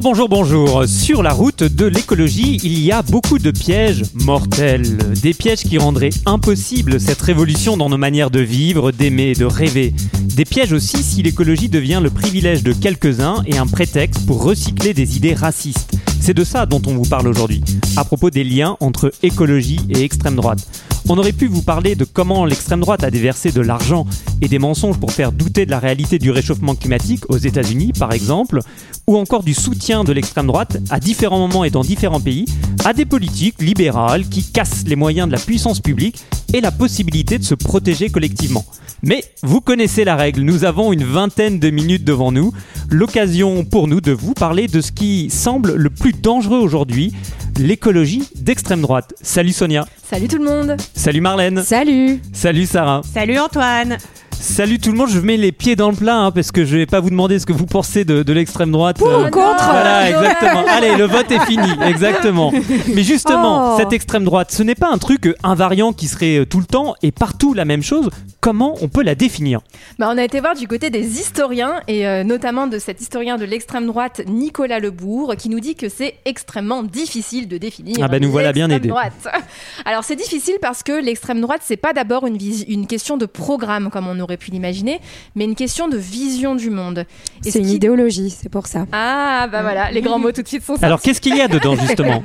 Bonjour, bonjour, bonjour. Sur la route de l'écologie, il y a beaucoup de pièges mortels. Des pièges qui rendraient impossible cette révolution dans nos manières de vivre, d'aimer, de rêver. Des pièges aussi si l'écologie devient le privilège de quelques-uns et un prétexte pour recycler des idées racistes. C'est de ça dont on vous parle aujourd'hui, à propos des liens entre écologie et extrême droite. On aurait pu vous parler de comment l'extrême droite a déversé de l'argent et des mensonges pour faire douter de la réalité du réchauffement climatique aux États-Unis, par exemple, ou encore du soutien de l'extrême droite à différents moments et dans différents pays à des politiques libérales qui cassent les moyens de la puissance publique et la possibilité de se protéger collectivement. Mais vous connaissez la règle, nous avons une vingtaine de minutes devant nous, l'occasion pour nous de vous parler de ce qui semble le plus dangereux aujourd'hui, l'écologie d'extrême droite. Salut Sonia. Salut tout le monde. Salut Marlène. Salut. Salut Sarah. Salut Antoine. Salut tout le monde, je mets les pieds dans le plat hein, parce que je vais pas vous demander ce que vous pensez de, de l'extrême droite. Pour ou contre Voilà, exactement. Allez, le vote est fini, exactement. Mais justement, Oh. cette extrême droite, ce n'est pas un truc invariant qui serait euh, tout le temps et partout la même chose. Comment on peut la définir? Bah, on a été voir du côté des historiens et euh, notamment de cet historien de l'extrême droite Nicolas Lebourg qui nous dit que c'est extrêmement difficile de définir. Ah bah, nous voilà bien l'extrême aidés. droite. Alors c'est difficile parce que l'extrême droite c'est pas d'abord une, une question de programme comme on aurait pu l'imaginer, mais une question de vision du monde. C'est ce une idéologie, c'est pour ça. Ah bah voilà, les grands mots tout de suite sont sortis. Alors qu'est-ce qu'il y a dedans justement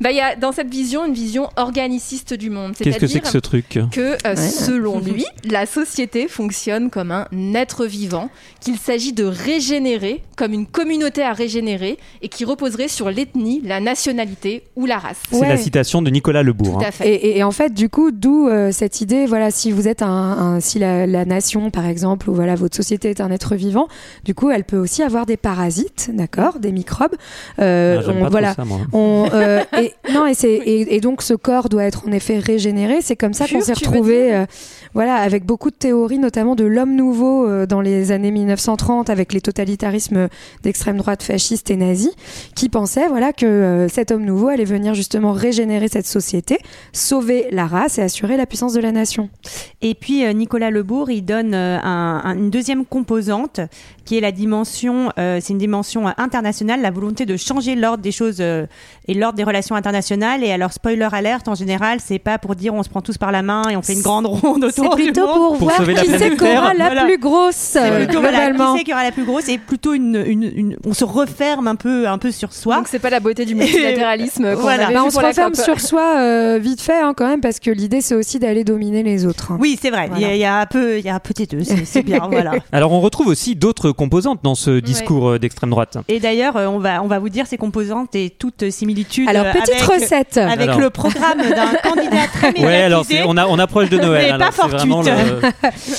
Bah il y a dans cette vision une vision organiciste du monde. Qu'est-ce que c'est que ce truc que euh, selon lui, la société fonctionne comme un être vivant, qu'il s'agit de régénérer comme une communauté à régénérer et qui reposerait sur l'ethnie, la nationalité ou la race. C'est Ouais. la citation de Nicolas Lebourg. Tout hein. à fait. Et, et- et en fait, du coup, d'où euh, cette idée, voilà, si vous êtes un, un- si la, la nation, par exemple, ou voilà, votre société est un être vivant, du coup, elle peut aussi avoir des parasites, d'accord, des microbes. Euh, Ah, j'aime on- pas trop voilà. ça, moi. On, euh, et, non, et, c'est, et, et donc ce corps doit être en effet régénéré. C'est comme ça qu'on s'est retrouvé, euh, voilà, avec beaucoup de théories, notamment de l'homme nouveau euh, dans les années 1930, avec les totalitarismes d'extrême droite fasciste et nazi, qui pensaient, voilà, que euh, cet homme nouveau allait venir justement régénérer cette société, sauver la race et assurer la puissance de la nation. Et puis Nicolas Lebourg, il donne euh, un- un- une deuxième composante qui est la dimension, euh, c'est une dimension euh, internationale, la volonté de changer l'ordre des choses euh, et l'ordre des relations internationales. Et alors spoiler alerte, en général, c'est pas pour dire on se prend tous par la main et on fait une grande ronde C'est autour du plutôt monde. pour, Pour voir sauver la qui c'est planète qui aura la Voilà. plus grosse, C'est euh, plutôt, voilà, globalement. qui c'est qui aura la plus grosse et plutôt une, une, une- on se referme un peu, un peu sur soi. Donc c'est pas la beauté du multilatéralisme Voilà. avait Bah, on se referme sur soi euh, vite fait hein, quand même parce que l'idée c'est aussi d'aller dominer les autres. hein. Oui, c'est vrai. Il y Voilà. y, a un peu, il y a un peu des deux. C'est bien, voilà. Alors on retrouve aussi d'autres composantes dans ce discours euh, d'extrême droite. Et d'ailleurs, euh, on va, on va vous dire ces composantes et toutes similitudes. Alors euh, petite avec, recette. Avec Alors. le programme d'un candidat très médiatisé. Ouais, alors on, a- on approche de Noël. Mais alors pas fortuite.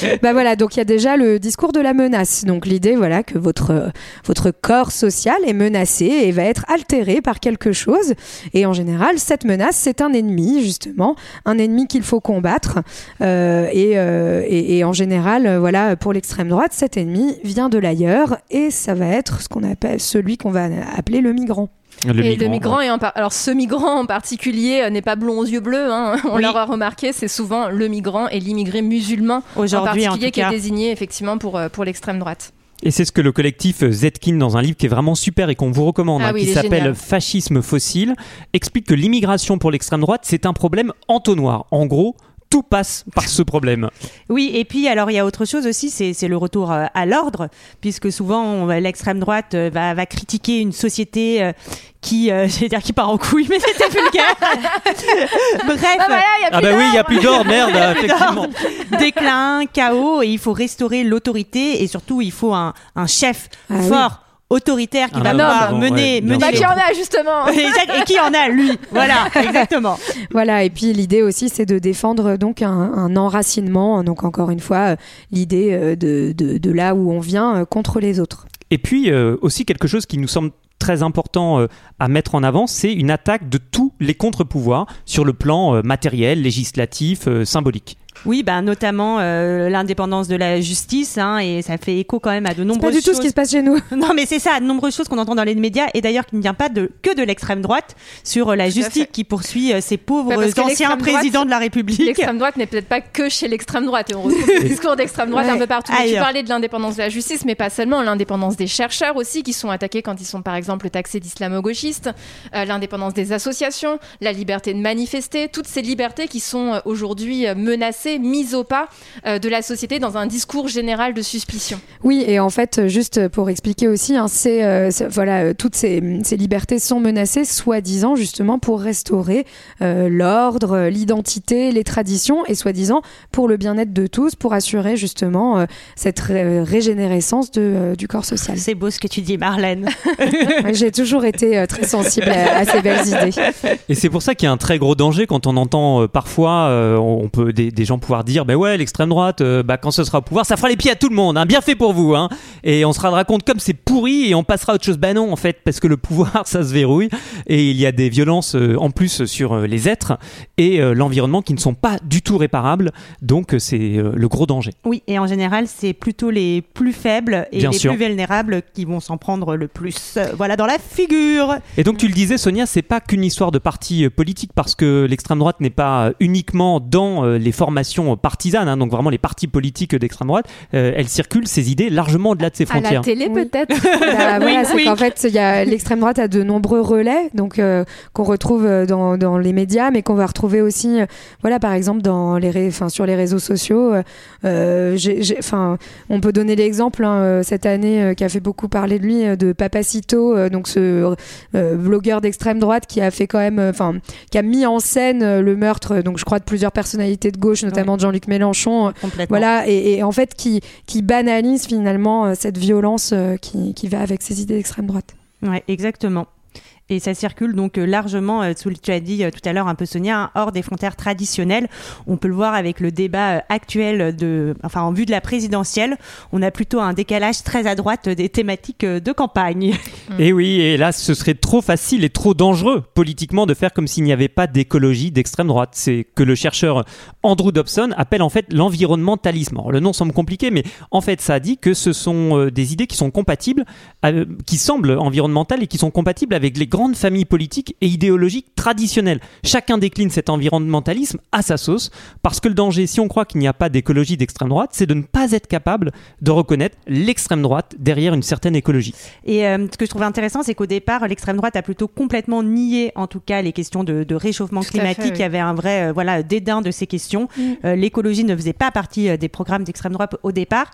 le- bah voilà, donc il y a déjà le discours de la menace. Donc l'idée, voilà, que votre votre corps social est menacé et va être altéré par quelque chose. Et en général, cette menace, c'est un ennemi justement, un ennemi qu'il faut combattre. Euh, et, euh, et, et en général, euh, voilà, pour l'extrême droite, cet ennemi vient de l'ailleurs et ça va être ce qu'on appelle celui qu'on va appeler le migrant. Le et migrant, le migrant est en par- alors ce migrant en particulier euh, n'est pas blond aux yeux bleus hein. on Oui. l'aura remarqué c'est souvent le migrant et l'immigré musulman en Aujourd'hui, en particulier tout qui est désigné effectivement pour euh, pour l'extrême droite Et c'est ce que le collectif Zetkin, dans un livre qui est vraiment super et qu'on vous recommande, Ah hein, oui, qui s'appelle. Fascisme fossile, explique que l'immigration pour l'extrême droite, c'est un problème entonnoir. En gros, tout passe par ce problème. Oui, et puis alors il y a autre chose aussi, c'est c'est le retour euh, à l'ordre, puisque souvent l'extrême droite euh, va, va critiquer une société euh, qui, euh, j'allais dire qui part en couille, mais c'était vulgaire. Bref, ah y a Ah bah oui, il n'y a plus d'or, merde, effectivement. déclin, chaos, et il faut restaurer l'autorité, et surtout il faut un, un chef Ah oui. Autoritaire, qui va mener, ouais, bien mener bah qui en a justement Exact, et qui en a lui Voilà, exactement. Voilà, et puis l'idée aussi, c'est de défendre donc un, un enracinement, donc encore une fois, euh, l'idée euh, de, de, de là où on vient euh, contre les autres. Et puis euh, aussi quelque chose qui nous semble très important euh, à mettre en avant, c'est une attaque de tous les contre-pouvoirs sur le plan euh, matériel, législatif, euh, symbolique. Oui, bah, notamment euh, l'indépendance de la justice, hein, et ça fait écho quand même à de nombreuses pas du tout choses. ce qui se passe chez nous. Non, mais c'est ça, à de nombreuses choses qu'on entend dans les médias, et d'ailleurs qui ne vient pas de, que de l'extrême droite, sur euh, la justice qui poursuit euh, ces pauvres Bah, anciens droite- présidents de la République. L'extrême droite n'est peut-être pas que chez l'extrême droite et on retrouve des discours d'extrême droite Ouais, un peu partout. Mais tu parlais de l'indépendance de la justice, mais pas seulement, l'indépendance des chercheurs aussi qui sont attaqués quand ils sont par exemple taxés d'islamo-gauchistes, euh, l'indépendance des associations, la liberté de manifester, toutes ces libertés qui sont euh, aujourd'hui euh, mises au pas euh, de la société dans un discours général de suspicion. Oui, et en fait, juste pour expliquer aussi, hein, c'est, euh, c'est- voilà, toutes ces, ces libertés sont menacées, soi-disant justement pour restaurer euh, l'ordre, l'identité, les traditions, et soi-disant pour le bien-être de tous, pour assurer justement euh, cette ré- régénérescence de, euh, du corps social. C'est beau ce que tu dis, Marlène. J'ai toujours été euh, très sensible à, à ces belles idées. Et c'est pour ça qu'il y a un très gros danger quand on entend euh, parfois, euh, on peut des, des gens pouvoir dire, ben ouais, l'extrême droite, euh, bah, quand ce sera au pouvoir, ça fera les pieds à tout le monde, hein, bien fait pour vous, hein. Et on se rendra compte comme c'est pourri et on passera à autre chose. Ben non, en fait, parce que le pouvoir, ça se verrouille et il y a des violences euh, en plus sur euh, les êtres et l'environnement qui ne sont pas du tout réparables. Donc c'est le gros danger. Oui, et en général, c'est plutôt les plus faibles et Bien les sûr. plus vulnérables qui vont s'en prendre le plus. Voilà, dans la figure. Et donc tu le disais Sonia, c'est pas qu'une histoire de parti politique parce que l'extrême droite n'est pas uniquement dans les formations euh, partisanes, hein, donc vraiment les partis politiques d'extrême droite, euh, elle circule ses idées largement au-delà de ses À la frontières. télé Oui. peut-être voilà, c'est oui. qu'en fait, il y a l'extrême droite a de nombreux relais, donc euh, qu'on retrouve euh, dans, dans les médias, mais qu'on va retrouver aussi, euh, voilà, par exemple, dans les, ré- enfin, sur les réseaux sociaux. enfin, on peut donner l'exemple hein, cette année euh, qui a fait beaucoup parler de lui, de Papacito, euh, donc ce euh, blogueur d'extrême droite qui a fait quand même, euh, enfin, qui a mis en scène le meurtre, donc je crois de plusieurs personnalités de gauche, notamment de Jean-Luc Mélenchon. euh, voilà, et, et en fait, qui, qui banalise finalement euh, cette violence euh, qui, qui va avec ces idées d'extrême droite. Ouais, exactement. Et ça circule donc euh, largement, euh, tu as dit euh, tout à l'heure un peu Sonia, hein, hors des frontières traditionnelles. On peut le voir avec le débat actuel de, enfin en vue de la présidentielle, on a plutôt un décalage très à droite des thématiques de campagne. Et oui, et là, ce serait trop facile et trop dangereux politiquement de faire comme s'il n'y avait pas d'écologie d'extrême droite. C'est que le chercheur Andrew Dobson appelle en fait l'environnementalisme. Le nom semble compliqué, mais en fait, ça dit que ce sont des idées qui sont compatibles, qui semblent environnementales et qui sont compatibles avec les grandes familles politiques et idéologiques traditionnelles. Chacun décline cet environnementalisme à sa sauce, parce que le danger, si on croit qu'il n'y a pas d'écologie d'extrême droite, c'est de ne pas être capable de reconnaître l'extrême droite derrière une certaine écologie. Et euh, ce que je trouve intéressant, c'est qu'au départ, l'extrême droite a plutôt complètement nié, en tout cas, les questions de, de réchauffement Tout climatique. fait, oui. Il y avait un vrai euh, voilà dédain de ces questions. Euh, L'écologie ne faisait pas partie euh, des programmes d'extrême droite au départ.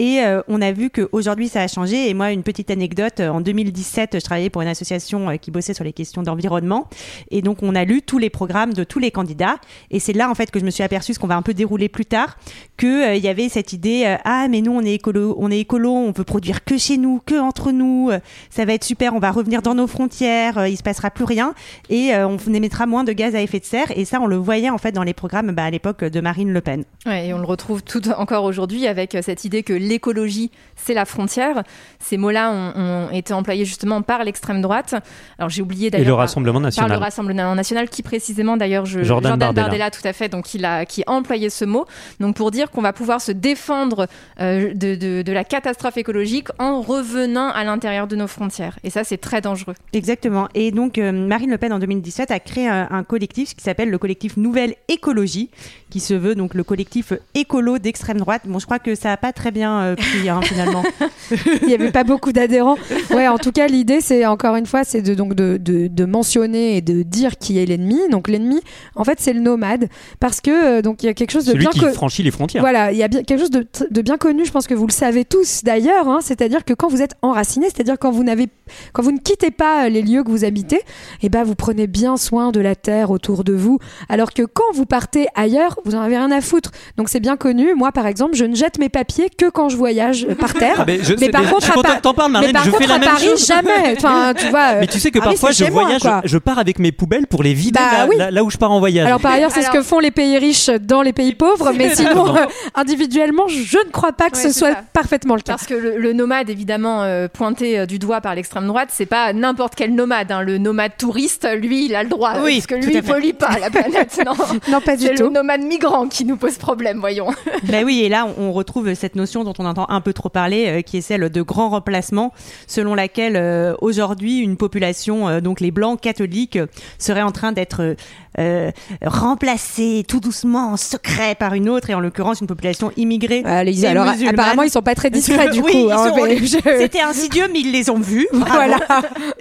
Et euh, on a vu qu'aujourd'hui, ça a changé. Et moi, une petite anecdote. En 2017, je travaillais pour une association euh, qui bossait sur les questions d'environnement. Et donc, on a lu tous les programmes de tous les candidats. Et c'est là, en fait, que je me suis aperçue, ce qu'on va un peu dérouler plus tard, que euh, il y avait cette idée euh, ah mais nous on est écolo on est écolo on peut produire que chez nous que entre nous euh, ça va être super on va revenir dans nos frontières euh, il se passera plus rien et euh, on émettra moins de gaz à effet de serre et ça on le voyait en fait dans les programmes bah, à l'époque de Marine Le Pen Ouais, et on le retrouve tout encore aujourd'hui avec cette idée que l'écologie, c'est la frontière. Ces mots-là ont, ont été employés justement par l'extrême droite. Alors j'ai oublié Et d'ailleurs. le par- Rassemblement Par le national. Rassemblement national, qui précisément d'ailleurs, je, Jordan Bardella. tout à fait, donc il a, qui a employé ce mot, donc pour dire qu'on va pouvoir se défendre euh, de, de- de la catastrophe écologique en revenant à l'intérieur de nos frontières. Et ça, c'est très dangereux. Exactement. Et donc, euh, Marine Le Pen, en 2017, a créé un, un collectif qui s'appelle le collectif Nouvelle Écologie, qui se veut donc le collectif écolo d'extrême droite. Bon, je crois que ça n'a pas très bien euh, pris, hein, finalement. Il n'y avait pas beaucoup d'adhérents. Ouais, en tout cas, l'idée, c'est encore une fois, c'est de, donc de, de, de mentionner et de dire qui est l'ennemi. Donc l'ennemi, en fait, c'est le nomade, parce que euh, donc il y a quelque chose de Celui bien qui co- franchit les frontières. Voilà, il y a bien, quelque chose de, de bien connu, je pense que vous le savez tous d'ailleurs, hein, c'est-à-dire que quand vous êtes enraciné, c'est-à-dire quand vous n'avez, quand vous ne quittez pas euh, les lieux que vous habitez, eh ben vous prenez bien soin de la terre autour de vous, alors que quand vous partez ailleurs, vous en avez rien à foutre. Donc c'est bien connu. Moi, par exemple, je ne jette mes papiers que quand je voyage euh, par terre. Ah, mais je, par je contre, suis à content Par- que t'en parles, mais Marlène, par je contre, fais la à même Paris, chose. jamais. Enfin, tu vois. Mais tu sais que Paris, parfois je moi, voyage, quoi. je pars avec mes poubelles pour les vider Bah là, oui. là- là où je pars en voyage. Alors par ailleurs, c'est ce que font les pays riches dans les pays pauvres, mais sinon, euh, individuellement, je ne crois pas que Ouais, ce soit ça. parfaitement le cas. Parce que le, le nomade, évidemment, euh, pointé euh, du doigt par l'extrême droite, c'est pas n'importe quel nomade. hein. Le nomade touriste, lui, il a le droit. Oui, parce que tout lui, il pollue pas la planète. Non, Non, pas du c'est le tout. nomade migrant qui nous pose problème, voyons. Ben oui, et là, on retrouve cette notion dont on entend un peu trop parler, euh, qui est celle de grand remplacement, selon laquelle euh, aujourd'hui une population, euh, donc les blancs catholiques, serait en train d'être euh, remplacée tout doucement, en secret, par une autre, et en l'occurrence une population immigrée. Allez, et alors musulmane. apparemment, ils sont pas très discrets du Oui, coup. hein, je- C'était insidieux, mais ils les ont vus. Voilà.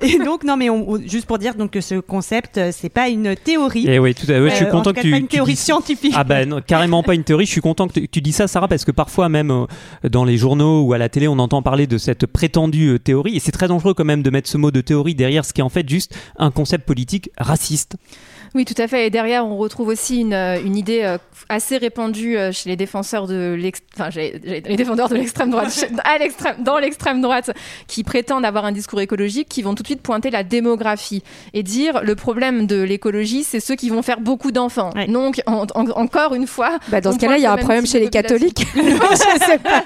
Et donc, non, mais on- juste pour dire donc que ce concept, euh, c'est pas une théorie. Et oui, tout à fait. je suis Euh, en content tout cas, que tu, pas une tu théorie scientifique. Ah ben non, carrément pas une théorie. Je suis content que tu, tu dis ça, Sarah, parce que parfois même euh, dans les journaux ou à la télé, on entend parler de cette prétendue euh, théorie, et c'est très dangereux quand même de mettre ce mot de théorie derrière ce qui est en fait juste un concept politique raciste. Oui, tout à fait. Et derrière, on retrouve aussi une, euh, une idée euh, assez répandue euh, chez les défenseurs de enfin, les l'extrême droite, à l'extrême, dans l'extrême droite, qui prétendent avoir un discours écologique, qui vont tout de suite pointer la démographie et dire le problème de l'écologie, c'est ceux qui vont faire beaucoup d'enfants. Ouais. Donc, en- en- encore une fois, Bah, dans on ce cas-là, il y a un problème chez les catholiques. je sais pas.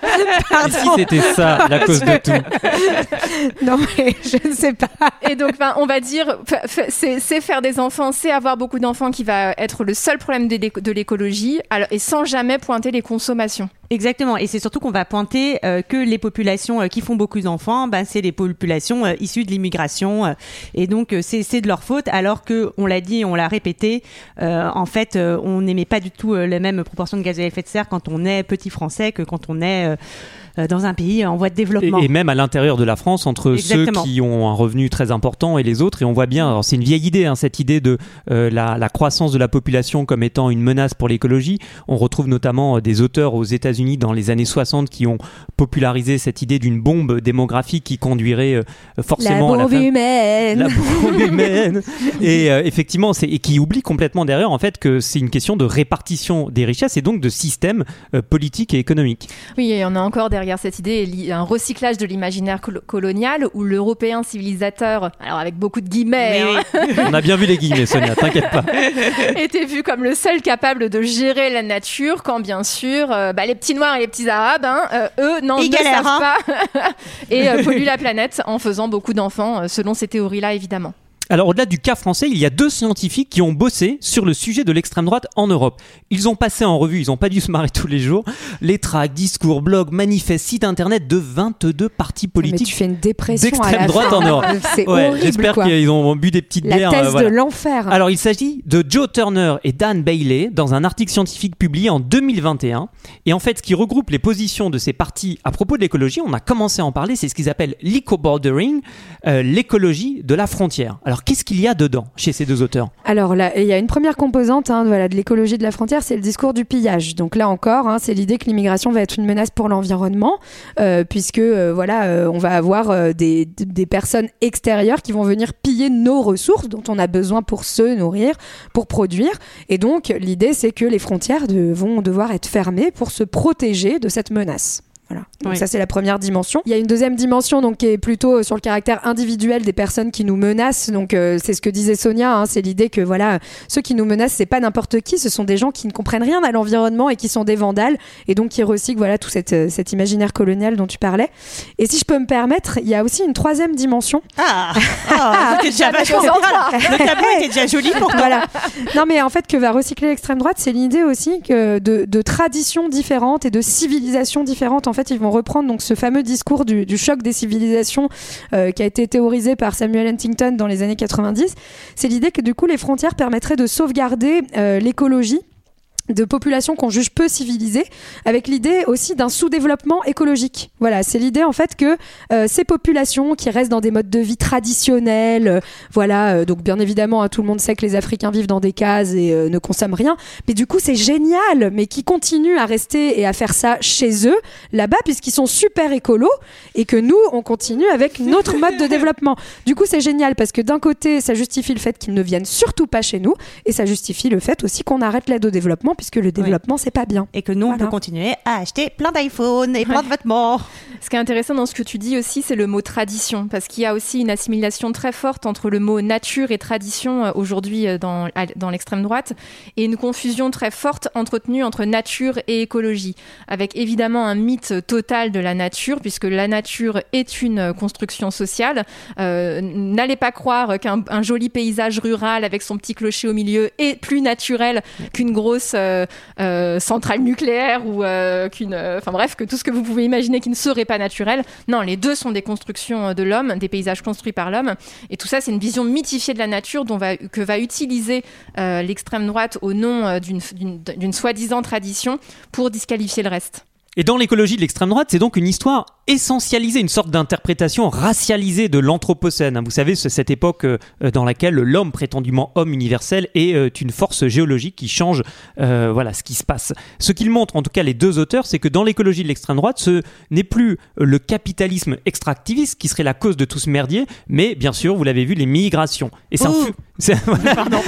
Et si c'était ça la cause de tout Non, mais je ne sais pas. Et donc, ben, on va dire, c'est faire des enfants, c'est avoir beaucoup d'enfants qui va être le seul problème de l'éco- de l'écologie, et sans jamais pointer les consommations. Exactement, et c'est surtout qu'on va pointer euh, que les populations euh, qui font beaucoup d'enfants, bah, c'est les populations euh, issues de l'immigration, et donc c'est de leur faute. Alors que on l'a dit, on l'a répété, en fait, on n'émet pas du tout la même proportion de gaz à effet de serre quand on est petit français que quand on est dans un pays en voie de développement. et même à l'intérieur de la France, entre Exactement. ceux qui ont un revenu très important et les autres, et on voit bien, alors c'est une vieille idée, hein, cette idée de euh, la, la croissance de la population comme étant une menace pour l'écologie. On retrouve notamment euh, des auteurs aux États-Unis dans les années 60 qui ont popularisé cette idée d'une bombe démographique qui conduirait euh, forcément à la la bombe fin- humaine. la bombe humaine. Et euh, effectivement, c'est et qui oublie complètement derrière en fait que c'est une question de répartition des richesses et donc de système euh, politique et économique. Oui, et on a encore derrière cette idée un recyclage de l'imaginaire colo- colonial où l'Européen civilisateur, alors avec beaucoup de guillemets, Oui, hein. On a bien vu les guillemets, Sonia, t'inquiète pas. était vu comme le seul capable de gérer la nature, quand bien sûr, euh, bah, les petits noirs et les petits arabes, hein, euh, eux, non, Ils ne galèrent, savent pas, et euh, polluent la planète en faisant beaucoup d'enfants, euh, selon ces théories-là, évidemment. Alors au-delà du cas français, il y a deux scientifiques qui ont bossé sur le sujet de l'extrême droite en Europe. Ils ont passé en revue, ils n'ont pas dû se marrer tous les jours, les tracts, discours, blogs, manifestes, sites internet de 22 partis Mais tu politiques. fais une dépression à d'extrême la droite fin. en Europe. C'est Ouais, horrible, J'espère quoi. qu'ils ont bu des petites La bières. thèse euh, voilà. de l'enfer. Alors, il s'agit de Joe Turner et Dan Bailey dans un article scientifique publié en 2021. Et en fait, ce qui regroupe les positions de ces partis à propos de l'écologie, on a commencé à en parler, c'est ce qu'ils appellent l'eco-bordering, euh, l'écologie de la frontière. Alors, qu'est-ce qu'il y a dedans chez ces deux auteurs Alors là, il y a une première composante hein, voilà, de l'écologie de la frontière, c'est le discours du pillage. Donc là encore, hein, c'est l'idée que l'immigration va être une menace pour l'environnement, euh, puisque euh, voilà, euh, on va avoir des, des personnes extérieures qui vont venir piller nos ressources dont on a besoin pour se nourrir, pour produire. Et donc l'idée, c'est que les frontières vont devoir être fermées pour se protéger de cette menace. Voilà. Donc Oui. ça c'est la première dimension. Il y a une deuxième dimension donc qui est plutôt sur le caractère individuel des personnes qui nous menacent. Donc euh, c'est ce que disait Sonia, hein, c'est l'idée que voilà ceux qui nous menacent c'est pas n'importe qui, ce sont des gens qui ne comprennent rien à l'environnement et qui sont des vandales et donc qui recyclent voilà tout cette, euh, cet imaginaire colonial dont tu parlais. Et si je peux me permettre, il y a aussi une troisième dimension. Ah, ah, c'était déjà vachement bien. Le tableau était déjà joli pour toi. Voilà. Non, mais en fait, que va recycler l'extrême droite, c'est l'idée aussi que de, de traditions différentes et de civilisations différentes. En fait, ils vont reprendre donc ce fameux discours du, choc des civilisations euh, qui a été théorisé par Samuel Huntington dans les années 90. C'est l'idée que du coup, les frontières permettraient de sauvegarder euh, l'écologie de populations qu'on juge peu civilisées, avec l'idée aussi d'un sous-développement écologique. Voilà, c'est l'idée en fait que euh, ces populations qui restent dans des modes de vie traditionnels, euh, voilà, euh, donc bien évidemment, hein, tout le monde sait que les Africains vivent dans des cases et ne consomment rien, mais du coup c'est génial, mais qui continuent à rester et à faire ça chez eux, là-bas, puisqu'ils sont super écolos, et que nous, on continue avec notre mode de développement. Du coup, c'est génial, parce que d'un côté, ça justifie le fait qu'ils ne viennent surtout pas chez nous, et ça justifie le fait aussi qu'on arrête l'aide au développement, puisque le développement c'est pas bien. Et que nous, on peut continuer à acheter plein d'iPhone et plein de vêtements. Ce qui est intéressant dans ce que tu dis aussi, c'est le mot tradition, parce qu'il y a aussi une assimilation très forte entre le mot nature et tradition euh, aujourd'hui euh, dans, dans l'extrême droite, et une confusion très forte entretenue entre nature et écologie, avec évidemment un mythe total de la nature, puisque la nature est une euh, construction sociale. Euh, N'allez pas croire qu'un un joli paysage rural avec son petit clocher au milieu est plus naturel qu'une grosse euh, euh, centrale nucléaire ou euh, qu'une, euh, enfin bref, que tout ce que vous pouvez imaginer qui ne serait pas naturel. Non, les deux sont des constructions euh, de l'homme, des paysages construits par l'homme, et tout ça, c'est une vision mythifiée de la nature que va utiliser euh, l'extrême droite au nom euh, d'une soi-disant tradition pour disqualifier le reste. Et dans l'écologie de l'extrême droite, c'est donc une histoire essentialisée, une sorte d'interprétation racialisée de l'Anthropocène. hein. Vous savez, c'est cette époque euh, dans laquelle l'homme, prétendument homme universel, est euh, une force géologique qui change euh, voilà, ce qui se passe. Ce qu'ils montrent, en tout cas les deux auteurs, c'est que dans l'écologie de l'extrême droite, ce n'est plus le capitalisme extractiviste qui serait la cause de tout ce merdier, mais bien sûr, vous l'avez vu, les migrations. Et c'est Pardon.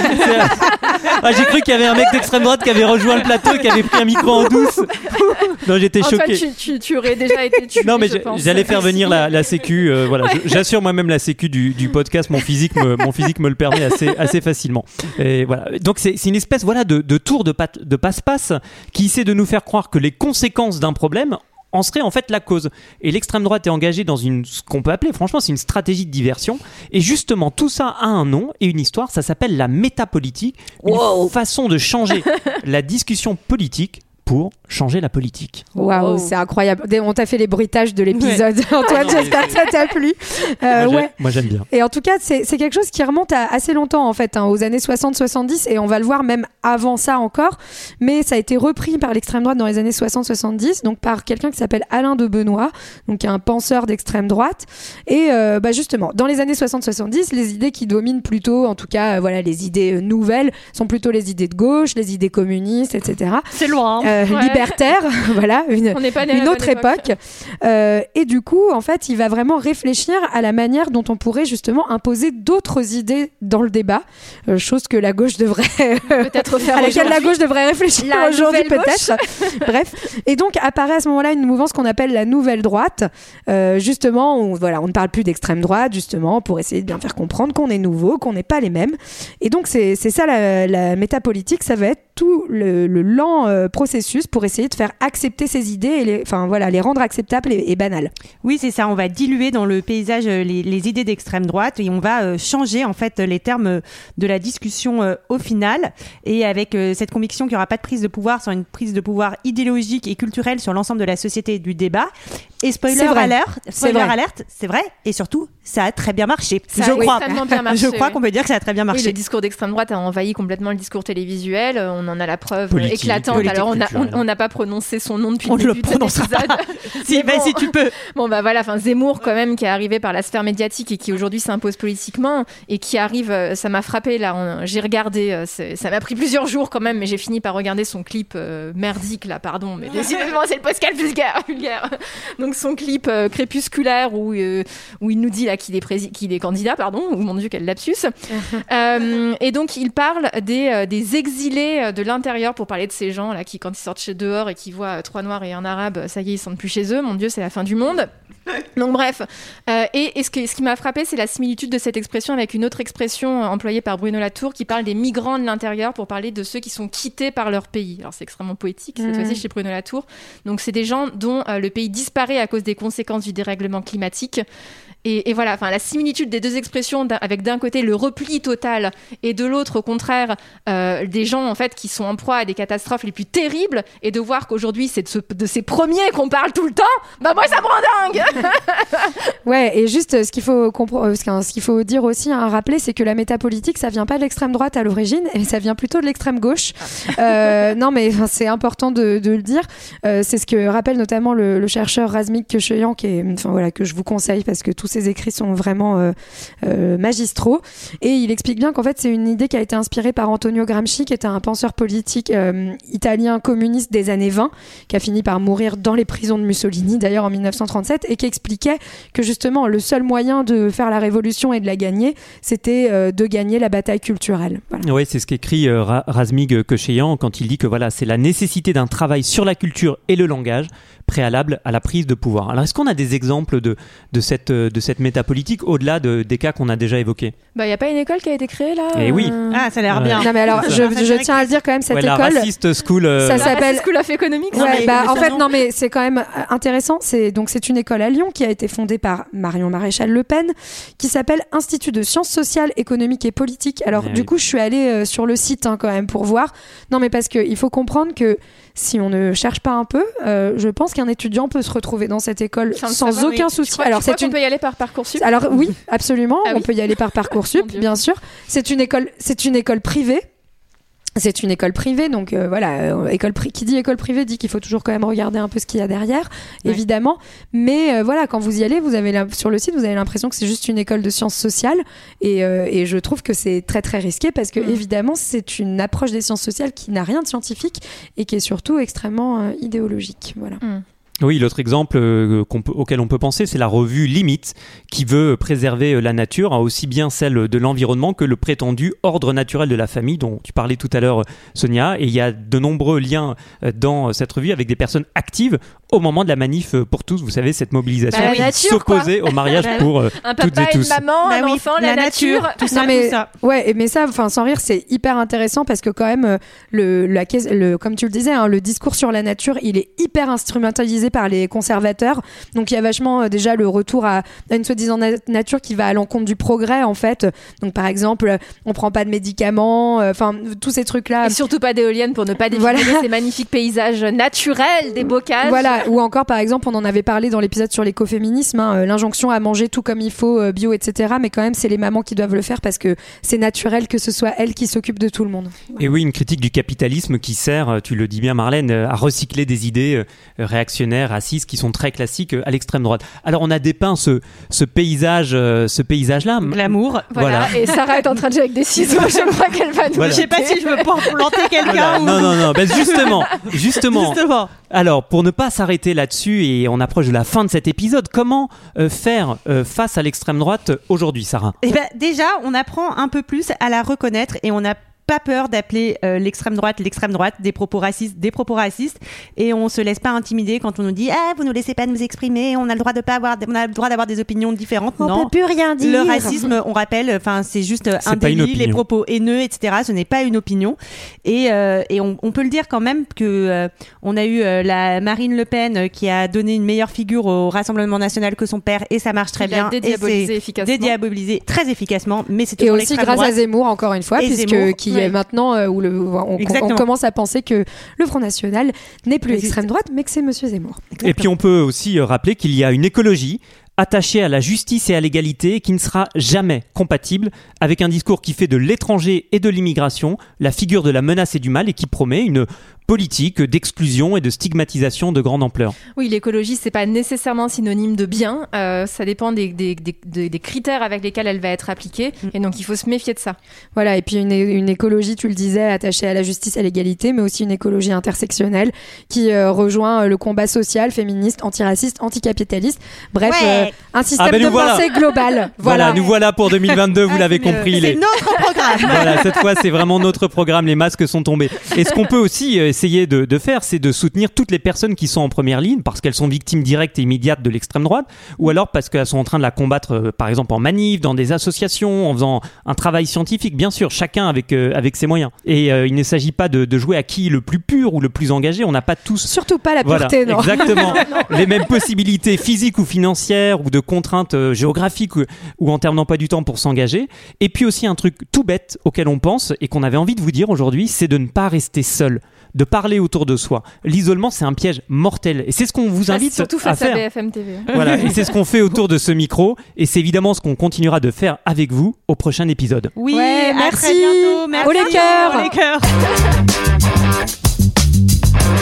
Ah, J'ai cru qu'il y avait un mec d'extrême droite qui avait rejoint le plateau et qui avait pris un micro en douce. Non, j'étais choqué. tu, tu- tu aurais déjà été tué. Non mais j'allais faire venir la, la sécu. euh, voilà, j'assure moi-même la sécu du, du podcast. Mon physique me, mon physique me le permet assez, assez facilement. Et voilà. Donc c'est une espèce voilà de, de tour de, de passe-passe qui essaie de nous faire croire que les conséquences d'un problème en seraient en fait la cause. Et l'extrême droite est engagée dans une ce qu'on peut appeler franchement c'est une stratégie de diversion. Et justement tout ça a un nom et une histoire. Ça s'appelle la métapolitique, une façon de changer la discussion politique pour changer la politique. Waouh, Wow. c'est incroyable. On t'a fait les bruitages de l'épisode. Antoine, Non, mais- j'espère que ça t'a plu. Euh, Moi, j'ai- ouais. Moi j'aime bien. Et en tout cas, c'est quelque chose qui remonte à assez longtemps, en fait, hein, aux années 60-70, et on va le voir même avant ça encore. Mais ça a été repris par l'extrême droite dans les années 60-70, donc par quelqu'un qui s'appelle Alain de Benoît, donc qui est un penseur d'extrême droite. Et euh, bah, justement, dans les années 60-70, les idées qui dominent plutôt, en tout cas, euh, voilà, les idées nouvelles, sont plutôt les idées de gauche, les idées communistes, etc. C'est loin. Euh, Ouais. Libertaires, voilà, une, autre époque. Euh, et du coup, en fait, il va vraiment réfléchir à la manière dont on pourrait justement imposer d'autres idées dans le débat, euh, chose que la gauche devrait Peut-être faire à laquelle la gauche devrait réfléchir aujourd'hui peut-être. Bref, et donc apparaît à ce moment-là une mouvance qu'on appelle la nouvelle droite. Justement, on, voilà, on ne parle plus d'extrême droite justement pour essayer de bien faire comprendre qu'on est nouveau, qu'on n'est pas les mêmes. Et donc c'est ça la, la métapolitique, ça va être tout le, le lent euh, pour essayer de faire accepter ces idées et les, enfin voilà, les rendre acceptables et, banales. Oui, c'est ça. On va diluer dans le paysage euh, les, idées d'extrême droite et on va euh, changer en fait les termes euh, de la discussion au final. Et avec cette conviction qu'il n'y aura pas de prise de pouvoir, sans une prise de pouvoir idéologique et culturelle sur l'ensemble de la société et du débat. Et spoiler C'est vrai. alert, C'est spoiler vrai. alerte, c'est vrai. Et surtout, ça a très bien marché. Ça je a crois. extrêmement bien marché, je crois oui. qu'on peut dire que ça a très bien Oui, marché. le discours d'extrême droite a envahi complètement le discours télévisuel. Euh, On en a la preuve euh, Politique, éclatante. politique, Alors, on n'a pas prononcé son nom depuis On le ne le début de épisode. si, bah, bon. si tu peux. Bon bah voilà, enfin Zemmour quand même qui est arrivé par la sphère médiatique et qui aujourd'hui s'impose politiquement et qui arrive, euh, ça m'a frappé là, j'ai regardé, ça m'a pris plusieurs jours quand même, mais j'ai fini par regarder son clip euh, merdique là, pardon, mais décidément c'est le podcast vulgaire, vulgaire. Donc son clip euh, crépusculaire où euh, où il nous dit là qu'il est prési- qu'il est candidat, pardon, ou mon dieu quel lapsus. Euh, et donc il parle des, des exilés de l'intérieur pour parler de ces gens là qui quand ils sortent chez dehors et qui voient trois noirs et un arabe, ça y est ils sentent plus chez eux. Mon dieu c'est la fin du monde. Donc bref, et, et ce, que- ce qui m'a frappé, c'est la similitude de cette expression avec une autre expression employée par Bruno Latour qui parle des migrants de l'intérieur pour parler de ceux qui sont quittés par leur pays. Alors c'est extrêmement poétique cette Mhm. fois-ci chez Bruno Latour. Donc c'est des gens dont le pays disparaît à cause des conséquences du dérèglement climatique. Et, et voilà, enfin la similitude des deux expressions, avec d'un côté le repli total et de l'autre au contraire euh, des gens en fait qui sont en proie à des catastrophes les plus terribles, et de voir qu'aujourd'hui c'est de, ce- de ces premiers qu'on parle tout le temps, bah moi ça me rend dingue. Ouais, et juste ce qu'il faut euh, ce qu'il faut dire aussi, hein, rappeler, c'est que la métapolitique, ça vient pas de l'extrême droite à l'origine, et ça vient plutôt de l'extrême gauche. Euh, non, mais c'est important de, de le dire. Euh, c'est ce que rappelle notamment le, le chercheur Razmik Kecheyan, qui est, enfin voilà, que je vous conseille parce que tout ses écrits sont vraiment euh, euh, magistraux. Et il explique bien qu'en fait, c'est une idée qui a été inspirée par Antonio Gramsci, qui était un penseur politique euh, italien communiste des années 20, qui a fini par mourir dans les prisons de Mussolini, d'ailleurs en 1937, et qui expliquait que justement le seul moyen de faire la révolution et de la gagner, c'était de gagner la bataille culturelle. Oui, c'est ce qu'écrit euh, Ra- Razmig Kocheyan quand il dit que voilà, c'est la nécessité d'un travail sur la culture et le langage préalable à la prise de pouvoir. Alors, est-ce qu'on a des exemples de, de cette, de cette métapolitique au-delà de- des cas qu'on a déjà évoqués? Bah, il n'y a pas une école qui a été créée là? Eh oui. euh, Ah, ça a l'air bien. Non mais alors, je, je tiens à le dire quand même, cette Ouais, la école, raciste school. euh, Ça la s'appelle- School of Economics. Ouais, mais- bah, en fait, non. mais c'est quand même euh, intéressant. C'est donc c'est une école à Lyon qui a été fondée par Marion Maréchal Le Pen, qui s'appelle Institut de sciences sociales, économiques et politiques. Alors, Eh du oui. coup, je suis allée euh, sur le site hein, quand même pour voir. Non, mais parce qu'il faut comprendre que si on ne cherche pas un peu, euh, je pense qu'un étudiant peut se retrouver dans cette école Enfin, sans va, aucun oui. souci. Alors, c'est une peut y aller par Parcoursup? Alors oui, absolument, Ah on oui peut y aller par parcoursup, bien sûr. C'est une école, c'est une école privée. C'est une école privée, donc euh, voilà, euh, école qui dit école privée dit qu'il faut toujours quand même regarder un peu ce qu'il y a derrière, Ouais. évidemment. Mais euh, voilà, quand vous y allez, vous avez la- sur le site, vous avez l'impression que c'est juste une école de sciences sociales, et, et je trouve que c'est très très risqué parce que Mm. évidemment c'est une approche des sciences sociales qui n'a rien de scientifique et qui est surtout extrêmement idéologique. Voilà. Oui, l'autre exemple euh, peut- auquel on peut penser, c'est la revue Limite, qui veut préserver euh, la nature, hein, aussi bien celle de l'environnement que le prétendu ordre naturel de la famille, dont tu parlais tout à l'heure, Sonia. Et il y a de nombreux liens euh, dans cette revue avec des personnes actives au moment de la manif pour tous. Vous savez, cette mobilisation Bah, qui s'opposait au mariage Bah pour euh, Un toutes papa, et une tous. maman, Bah un oui, enfant, la, nature. tout ça, Non, mais- tout ça. Ouais, mais ça, enfin, sans rire, c'est hyper intéressant parce que quand même, le, la, le, comme tu le disais, hein, le discours sur la nature, il est hyper instrumentalisé par les conservateurs. Donc il y a vachement euh, déjà le retour à, à une soi-disant na- nature qui va à l'encontre du progrès en fait. Donc par exemple, euh, on prend pas de médicaments, euh, enfin tous ces trucs-là. Et surtout pas d'éoliennes pour ne pas Voilà. ces magnifiques paysages naturels des bocages. Voilà, ou encore par exemple, on en avait parlé dans l'épisode sur l'écoféminisme, hein, euh, l'injonction à manger tout comme il faut, euh, bio, etc. Mais quand même, c'est les mamans qui doivent le faire parce que c'est naturel que ce soit elles qui s'occupent de tout le monde. Et oui, une critique du capitalisme qui sert, tu le dis bien Marlène, à recycler des idées euh, réactionnaires, racistes, qui sont très classiques euh, à l'extrême droite. Alors on a dépeint ce, ce paysage, euh, ce paysage-là. Glamour. Voilà. Voilà. Et Sarah est en train de jouer avec des ciseaux. Je crois qu'elle va nous. Voilà. Je sais pas si je veux pouvoir planter quelqu'un Voilà. ou. Non, non, non. Ben justement, justement. Justement. Alors, pour ne pas s'arrêter là-dessus et on approche de la fin de cet épisode, comment euh, faire euh, face à l'extrême droite aujourd'hui, Sarah? Eh ben, déjà, on apprend un peu plus à la reconnaître et on n'a pas peur d'appeler euh, l'extrême droite l'extrême droite, des propos racistes des propos racistes, et on se laisse pas intimider quand on nous dit ah vous nous laissez pas nous exprimer, on a le droit de pas avoir, on a le droit d'avoir des opinions différentes. non, plus rien le racisme, on rappelle, enfin c'est juste un délit, les propos haineux, etc. Ce n'est pas une opinion. Et, euh, et on, on peut le dire quand même que euh, on a eu euh, la Marine Le Pen qui a donné une meilleure figure au Rassemblement national que son père, et ça marche très Il bien. dédiabolisé et c'est efficacement. dédiabolisé très efficacement, mais c'est Et aussi grâce à. Zemmour, encore une fois, Et puisque Zemmour, qui est maintenant euh, où le, on, on- Exactement. on commence à penser que le Front National n'est plus extrême droite, mais que c'est Monsieur Zemmour. Et puis on peut aussi euh, rappeler qu'il y a une écologie attachée à la justice et à l'égalité qui ne sera jamais compatible avec un discours qui fait de l'étranger et de l'immigration la figure de la menace et du mal et qui promet une politique d'exclusion et de stigmatisation de grande ampleur. Oui, l'écologie, c'est pas nécessairement synonyme de bien. Euh, ça dépend des, des, des, des- des critères avec lesquels elle va être appliquée. Et donc, il faut se méfier de ça. Voilà, et puis une, une écologie, tu le disais, attachée à la justice, à l'égalité, mais aussi une écologie intersectionnelle qui euh, rejoint euh, le combat social, féministe, antiraciste, anticapitaliste. Bref, Ouais. euh, un système Ah ben de voilà. pensée global. Voilà, Voilà. nous voilà pour 2022, vous Ah, l'avez compris. C'est les- notre programme. voilà, cette fois, c'est vraiment notre programme. Les masques sont tombés. Et ce qu'on peut aussi euh, essayer de, de faire, c'est de soutenir toutes les personnes qui sont en première ligne parce qu'elles sont victimes directes et immédiates de l'extrême droite, ou alors parce qu'elles sont en train de la combattre, euh, par exemple en manif, dans des associations, en faisant un travail scientifique, bien sûr, chacun avec euh, avec ses moyens. Et euh, il ne s'agit pas de, de jouer à qui le plus pur ou le plus engagé. On n'a pas tous Surtout pas la voilà, pureté, non. exactement. les mêmes possibilités physiques ou financières ou de contraintes euh, géographiques ou, ou en termes d'emploi du temps pour s'engager. Et puis aussi un truc tout bête auquel on pense et qu'on avait envie de vous dire aujourd'hui, c'est de ne pas rester seul, de parler autour de soi. L'isolement, c'est un piège mortel. Et c'est ce qu'on vous ah, invite surtout face à, faire. BFM TV. Hein. Voilà, et c'est ce qu'on fait autour de ce micro. Et c'est évidemment ce qu'on continuera de faire avec vous au prochain épisode. Oui, merci. À très bientôt. Merci. Au les cœurs.